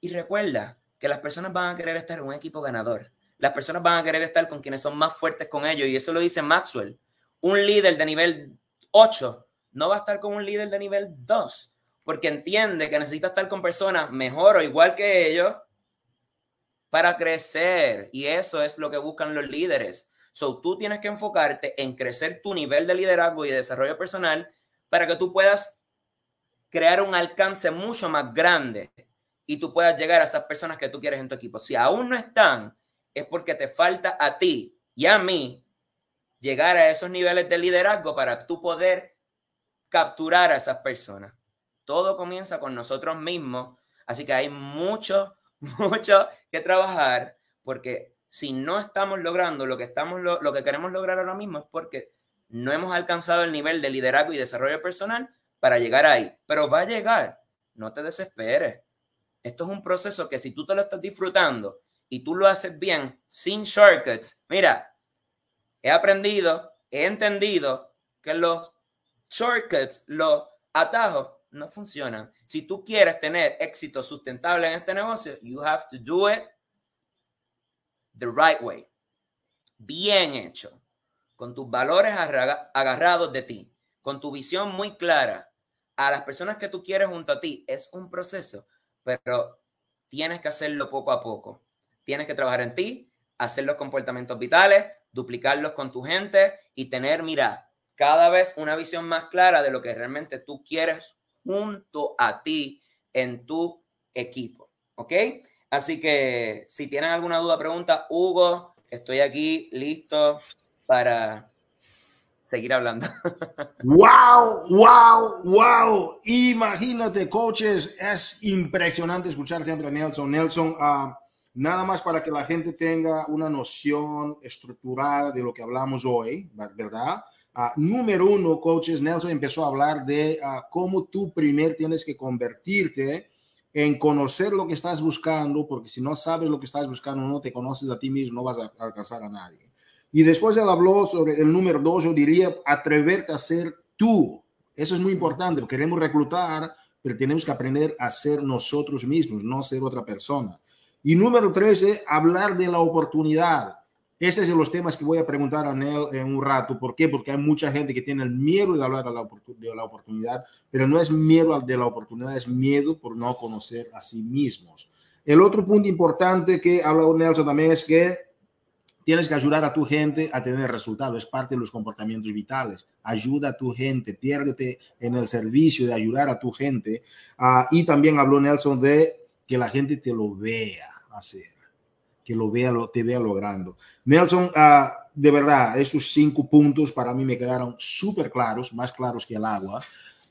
[SPEAKER 3] Y recuerda que las personas van a querer estar en un equipo ganador. Las personas van a querer estar con quienes son más fuertes con ellos. Y eso lo dice Maxwell. Un líder de nivel 8 no va a estar con un líder de nivel 2 porque entiende que necesita estar con personas mejor o igual que ellos para crecer. Y eso es lo que buscan los líderes. So, tú tienes que enfocarte en crecer tu nivel de liderazgo y de desarrollo personal para que tú puedas crear un alcance mucho más grande y tú puedas llegar a esas personas que tú quieres en tu equipo. Si aún no están, es porque te falta a ti y a mí llegar a esos niveles de liderazgo para tú poder capturar a esas personas. Todo comienza con nosotros mismos, así que hay mucho, mucho que trabajar porque si no estamos logrando lo que, estamos, lo, que queremos lograr ahora mismo es porque no hemos alcanzado el nivel de liderazgo y desarrollo personal para llegar ahí. Pero va a llegar, no te desesperes. Esto es un proceso que si tú te lo estás disfrutando y tú lo haces bien, sin shortcuts, mira, he aprendido, he entendido que los shortcuts, los atajos, no funcionan. Si tú quieres tener éxito sustentable en este negocio, you have to do it the right way. Bien hecho. Con tus valores agarrados de ti. Con tu visión muy clara. A las personas que tú quieres junto a ti. Es un proceso, pero tienes que hacerlo poco a poco. Tienes que trabajar en ti, hacer los comportamientos vitales, duplicarlos con tu gente y tener, mira, cada vez una visión más clara de lo que realmente tú quieres junto a ti en tu equipo. ¿Ok? Así que si tienen alguna duda, pregunta, Hugo, estoy aquí listo para seguir hablando.
[SPEAKER 1] ¡Wow! ¡Wow! ¡Wow! Imagínate, coaches, es impresionante escuchar siempre a Nelson. Nelson, uh, nada más para que la gente tenga una noción estructurada de lo que hablamos hoy, ¿verdad? Uh, número uno, coaches, Nelson empezó a hablar de uh, cómo tú primero tienes que convertirte en conocer lo que estás buscando, porque si no sabes lo que estás buscando, no te conoces a ti mismo, no vas a alcanzar a nadie. Y después él habló sobre el número dos, yo diría, atreverte a ser tú. Eso es muy importante, queremos reclutar, pero tenemos que aprender a ser nosotros mismos, no ser otra persona. Y número tres, hablar de la oportunidad este es de los temas que voy a preguntar a Nel en un rato. ¿Por qué? Porque hay mucha gente que tiene el miedo de hablar de la, oportunidad, pero no es miedo de la oportunidad, es miedo por no conocer a sí mismos. El otro punto importante que habló Nelson también es que tienes que ayudar a tu gente a tener resultados, es parte de los comportamientos vitales. Ayuda a tu gente, piérdete en el servicio de ayudar a tu gente. Uh, y también habló Nelson de que la gente te lo vea hacer que lo vea, lo, te vea logrando. Nelson, uh, de verdad, estos cinco puntos para mí me quedaron súper claros, más claros que el agua.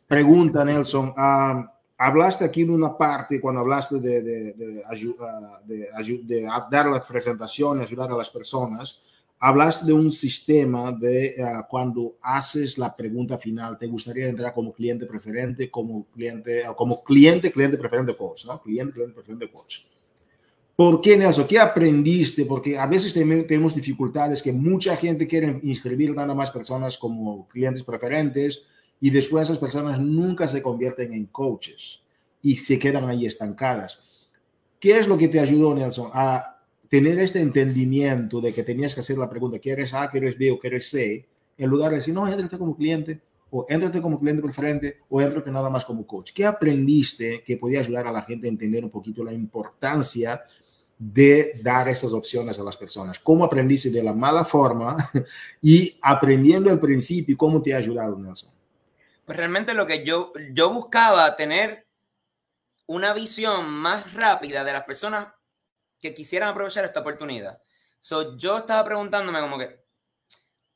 [SPEAKER 1] Pregunta, Nelson, uh, hablaste aquí en una parte, cuando hablaste de, de, de, de dar las presentaciones, ayudar a las personas, hablaste de un sistema de uh, cuando haces la pregunta final, te gustaría entrar como cliente preferente, como cliente, como cliente, cliente preferente coach, ¿no? Cliente, cliente preferente coach. ¿Por qué, Nelson? ¿Qué aprendiste? Porque a veces tenemos dificultades que mucha gente quiere inscribir nada más personas como clientes preferentes y después esas personas nunca se convierten en coaches y se quedan ahí estancadas. ¿Qué es lo que te ayudó, Nelson, a tener este entendimiento de que tenías que hacer la pregunta, ¿quieres A, quieres B o quieres C? En lugar de decir, no, entrate como cliente, o entrate como cliente preferente, o entrate nada más como coach. ¿Qué aprendiste que podía ayudar a la gente a entender un poquito la importancia de dar estas opciones a las personas? ¿Cómo aprendiste de la mala forma y aprendiendo el principio, cómo te ayudaron, Nelson?
[SPEAKER 3] Pues realmente lo que yo, yo buscaba tener una visión más rápida de las personas que quisieran aprovechar esta oportunidad. So, yo estaba preguntándome como que,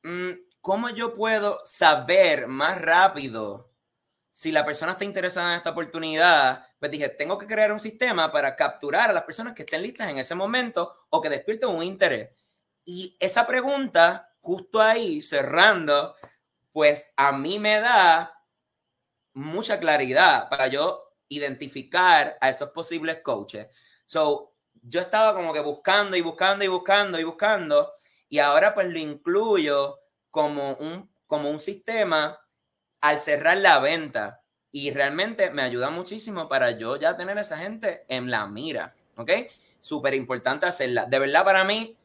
[SPEAKER 3] mm, ¿cómo yo puedo saber más rápido si la persona está interesada en esta oportunidad? Pues dije, tengo que crear un sistema para capturar a las personas que estén listas en ese momento o que despierten un interés. Y esa pregunta, justo ahí, cerrando, pues a mí me da mucha claridad para yo identificar a esos posibles coaches. So, yo estaba como que buscando y buscando y buscando y buscando y ahora pues lo incluyo como un, como un sistema al cerrar la venta y realmente me ayuda muchísimo para yo ya tener a esa gente en la mira, ¿ok? Súper importante hacerla. De verdad para mí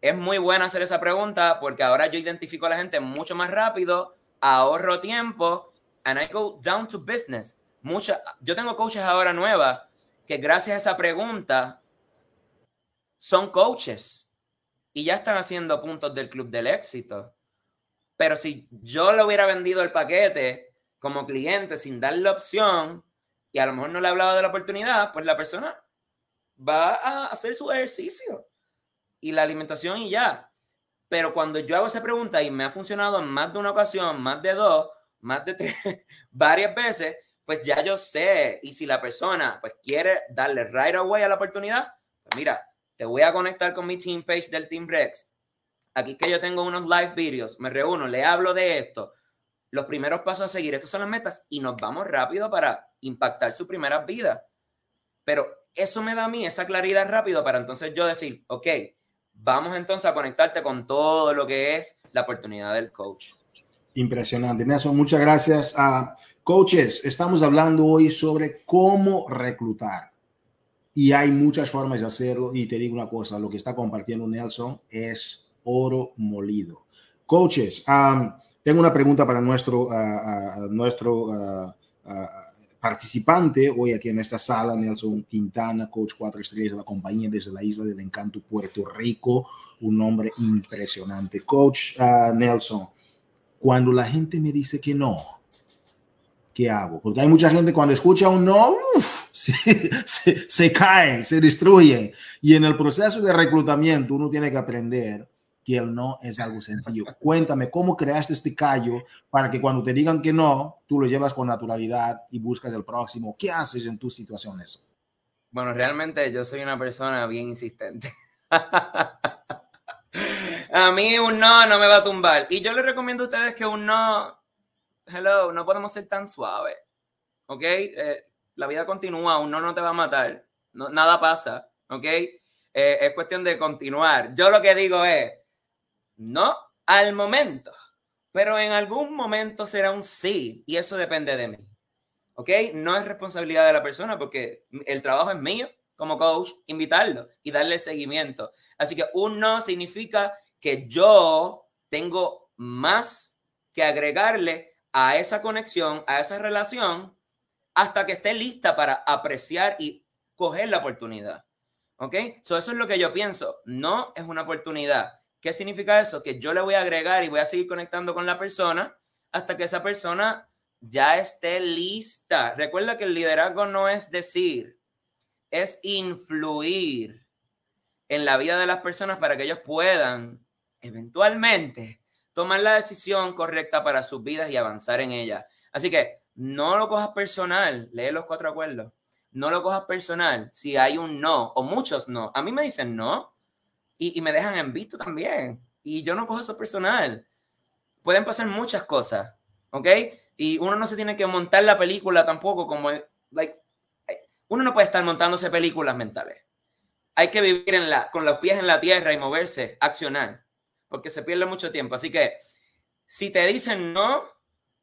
[SPEAKER 3] es muy bueno hacer esa pregunta porque ahora yo identifico a la gente mucho más rápido, ahorro tiempo and I go down to business. Mucha, yo tengo coaches ahora nuevas que gracias a esa pregunta son coaches y ya están haciendo puntos del club del éxito. Pero si yo le hubiera vendido el paquete como cliente sin darle opción y a lo mejor no le hablaba de la oportunidad, pues la persona va a hacer su ejercicio y la alimentación y ya. Pero cuando yo hago esa pregunta y me ha funcionado en más de una ocasión, más de dos, más de tres, varias veces, pues ya yo sé. Y si la persona pues quiere darle right away a la oportunidad, pues mira, te voy a conectar con mi team page del Team Rex. Aquí que yo tengo unos live videos, me reúno, le hablo de esto, los primeros pasos a seguir, estas son las metas y nos vamos rápido para impactar su primera vida. Pero eso me da a mí esa claridad rápido para entonces yo decir, ok, vamos entonces a conectarte con todo lo que es la oportunidad del coach.
[SPEAKER 1] Impresionante, Nelson. Muchas gracias. a coaches, estamos hablando hoy sobre cómo reclutar y hay muchas formas de hacerlo. Y te digo una cosa, lo que está compartiendo Nelson es oro molido. Coaches, tengo una pregunta para nuestro, nuestro participante hoy aquí en esta sala, Nelson Quintana, coach cuatro estrellas de la compañía desde la isla del encanto, Puerto Rico, un hombre impresionante. Coach Nelson, cuando la gente me dice que no, ¿qué hago? Porque hay mucha gente cuando escucha un no, se, se, caen, se destruyen. Y en el proceso de reclutamiento uno tiene que aprender que el no es algo sencillo. Cuéntame cómo creaste este callo para que cuando te digan que no, tú lo llevas con naturalidad y buscas el próximo. ¿Qué haces en tus situaciones?
[SPEAKER 3] Bueno, realmente yo soy una persona bien insistente. a mí un no no me va a tumbar. Y yo les recomiendo a ustedes que un no hello, no podemos ser tan suaves. ¿Ok? Eh, la vida continúa, uno no te va a matar. No, nada pasa. ¿Ok? Eh, es cuestión de continuar. Yo lo que digo es, no al momento, pero en algún momento será un sí y eso depende de mí. ¿Ok? No es responsabilidad de la persona porque el trabajo es mío como coach, invitarlo y darle seguimiento. Así que un no significa que yo tengo más que agregarle a esa conexión, a esa relación, hasta que esté lista para apreciar y coger la oportunidad. ¿Ok? eso es lo que yo pienso. No es una oportunidad. ¿Qué significa eso? Que yo le voy a agregar y voy a seguir conectando con la persona hasta que esa persona ya esté lista. Recuerda que el liderazgo no es decir, es influir en la vida de las personas para que ellos puedan eventualmente tomar la decisión correcta para sus vidas y avanzar en ella. Así que no lo cojas personal, lee los cuatro acuerdos. No lo cojas personal si hay un no o muchos no. A mí me dicen no y, me dejan en visto también. Y yo no cojo eso personal. Pueden pasar muchas cosas, ¿ok? Y uno no se tiene que montar la película tampoco como, like, uno no puede estar montándose películas mentales. Hay que vivir con los pies en la tierra y moverse, accionar, porque se pierde mucho tiempo. Así que si te dicen no,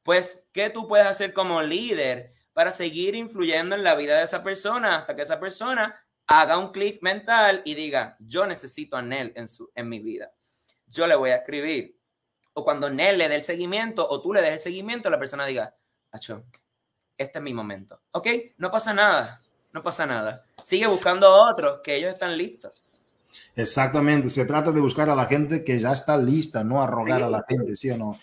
[SPEAKER 3] pues, ¿qué tú puedes hacer como líder para seguir influyendo en la vida de esa persona hasta que esa persona haga un clic mental y diga, yo necesito a Nel en, su, en mi vida. Yo le voy a escribir. O cuando Nel le dé el seguimiento o tú le des el seguimiento, la persona diga, Acho, este es mi momento. ¿Ok? No pasa nada. No pasa nada. Sigue buscando a otros que ellos están listos.
[SPEAKER 1] Exactamente, se trata de buscar a la gente que ya está lista, no a rogar a la gente, ¿sí o no?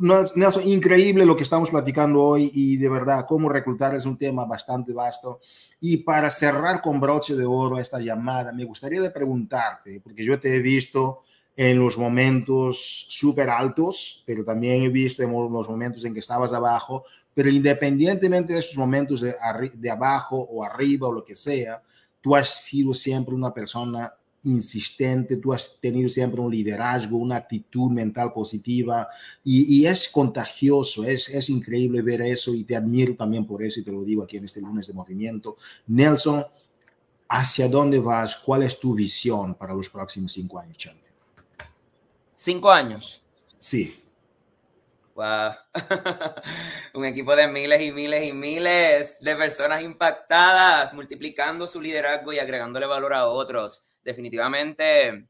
[SPEAKER 1] Nelson, increíble lo que estamos platicando hoy y de verdad, cómo reclutar es un tema bastante vasto. Y para cerrar con broche de oro esta llamada, me gustaría de preguntarte, porque yo te he visto en los momentos súper altos, pero también he visto en los momentos en que estabas abajo, pero independientemente de esos momentos de, de abajo o arriba o lo que sea, tú has sido siempre una persona insistente, tú has tenido siempre un liderazgo, una actitud mental positiva y, y es contagioso, es, es, increíble ver eso y te admiro también por eso y te lo digo aquí en este lunes de movimiento. Nelson, ¿hacia dónde vas? ¿Cuál es tu visión para los próximos cinco años, Champion?
[SPEAKER 3] ¿Cinco años?
[SPEAKER 1] Sí.
[SPEAKER 3] Wow. un equipo de miles y miles y miles de personas impactadas, multiplicando su liderazgo y agregándole valor a otros definitivamente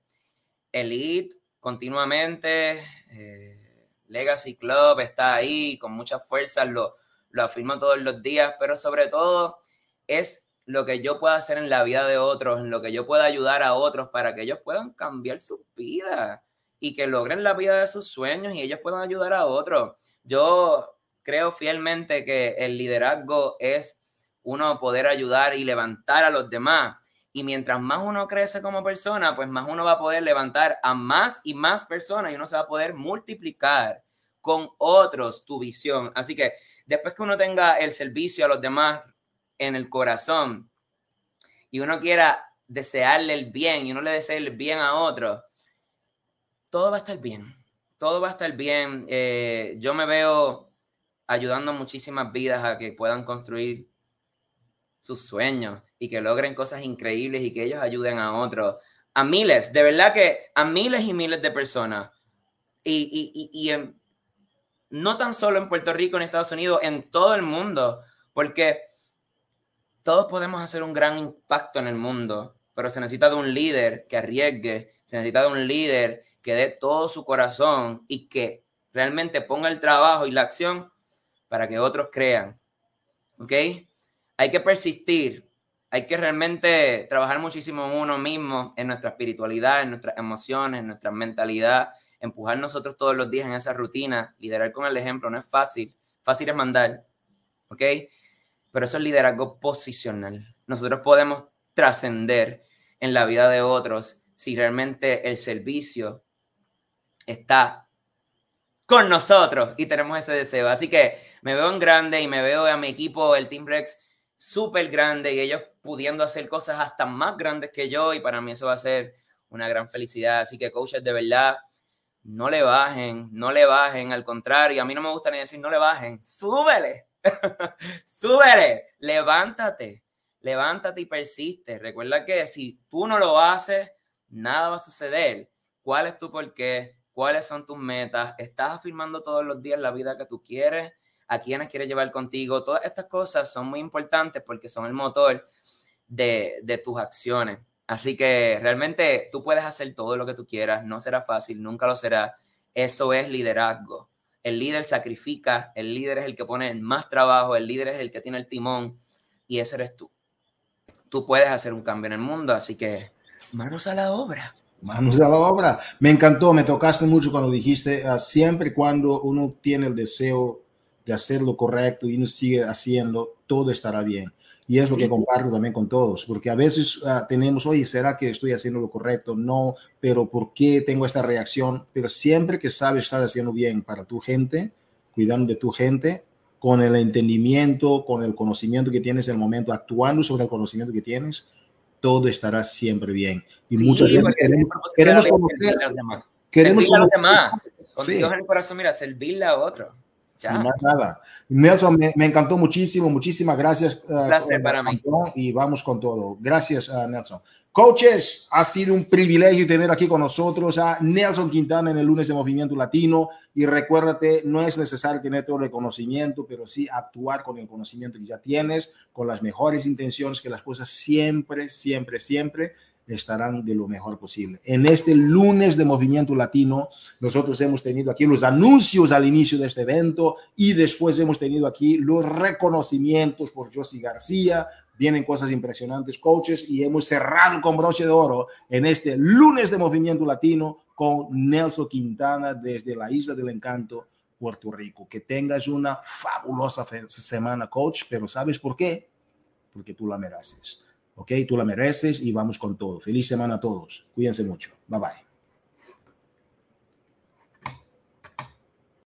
[SPEAKER 3] Elite continuamente, eh, Legacy Club está ahí con mucha fuerza, lo, lo afirmo todos los días, pero sobre todo es lo que yo pueda hacer en la vida de otros, en lo que yo pueda ayudar a otros para que ellos puedan cambiar su vida y que logren la vida de sus sueños y ellos puedan ayudar a otros. Yo creo fielmente que el liderazgo es uno poder ayudar y levantar a los demás y mientras más uno crece como persona, pues más uno va a poder levantar a más y más personas y uno se va a poder multiplicar con otros tu visión. Así que después que uno tenga el servicio a los demás en el corazón y uno quiera desearle el bien y uno le desee el bien a otros, todo va a estar bien. Todo va a estar bien. Eh, yo me veo ayudando muchísimas vidas a que puedan construir sus sueños y que logren cosas increíbles y que ellos ayuden a otros, a miles, de verdad que a miles y miles de personas. Y, y, y, no tan solo en Puerto Rico, en Estados Unidos, en todo el mundo, porque todos podemos hacer un gran impacto en el mundo, pero se necesita de un líder que arriesgue, se necesita de un líder que dé todo su corazón y que realmente ponga el trabajo y la acción para que otros crean. ¿Ok? hay que persistir, hay que realmente trabajar muchísimo en uno mismo, en nuestra espiritualidad, en nuestras emociones, en nuestra mentalidad, empujar nosotros todos los días en esa rutina, liderar con el ejemplo, no es fácil, fácil es mandar, ¿ok? Pero eso es liderazgo posicional. Nosotros podemos trascender en la vida de otros si realmente el servicio está con nosotros y tenemos ese deseo. Así que me veo en grande y me veo a mi equipo, el Team Rex, súper grande y ellos pudiendo hacer cosas hasta más grandes que yo y para mí eso va a ser una gran felicidad. Así que coaches, de verdad, no le bajen, no le bajen, al contrario, a mí no me gusta ni decir no le bajen, súbele, súbele, levántate, levántate y persiste. Recuerda que si tú no lo haces, nada va a suceder. ¿Cuál es tu porqué? ¿Cuáles son tus metas? ¿Estás afirmando todos los días la vida que tú quieres? a quiénes quieres llevar contigo. Todas estas cosas son muy importantes porque son el motor de, de tus acciones. Así que realmente tú puedes hacer todo lo que tú quieras, no será fácil, nunca lo será. Eso es liderazgo. El líder sacrifica, el líder es el que pone más trabajo, el líder es el que tiene el timón y ese eres tú. Tú puedes hacer un cambio en el mundo, así que manos a la obra.
[SPEAKER 1] Manos a la obra. Me encantó, me tocaste mucho cuando dijiste, uh, siempre cuando uno tiene el deseo de hacer lo correcto y uno sigue haciendo, todo estará bien. Y es lo que comparto también con todos, porque a veces uh, tenemos, oye, ¿será que estoy haciendo lo correcto? No, pero ¿por qué tengo esta reacción? Pero siempre que sabes estar haciendo bien para tu gente, cuidando de tu gente, con el entendimiento, con el conocimiento que tienes en el momento, actuando sobre el conocimiento que tienes, todo estará siempre bien. Y muchas veces queremos, queremos conocer,
[SPEAKER 3] a los demás. Queremos a los demás. Con Dios en el corazón, mira, servirle a otro.
[SPEAKER 1] Ya. Más nada. Nelson, me, me, encantó muchísimo. Muchísimas gracias.
[SPEAKER 3] Placer uh, para mí.
[SPEAKER 1] Y vamos con todo. Gracias, uh, Nelson. Coaches, ha sido un privilegio tener aquí con nosotros a Nelson Quintana en el lunes de Movimiento Latino. Y recuérdate, no es necesario tener todo el conocimiento, pero sí actuar con el conocimiento que ya tienes, con las mejores intenciones, que las cosas siempre, siempre, siempre estarán de lo mejor posible. En este lunes de Movimiento Latino, nosotros hemos tenido aquí los anuncios al inicio de este evento y después hemos tenido aquí los reconocimientos por Josie García, Vienen cosas impresionantes, coaches, y hemos cerrado con broche de oro en este lunes de Movimiento Latino con Nelson Quintana desde la Isla del Encanto, Puerto Rico. Que tengas una fabulosa semana, coach, pero ¿sabes por qué? Porque tú la mereces. ¿Ok? Tú la mereces y vamos con todo. Feliz semana a todos. Cuídense mucho. Bye bye.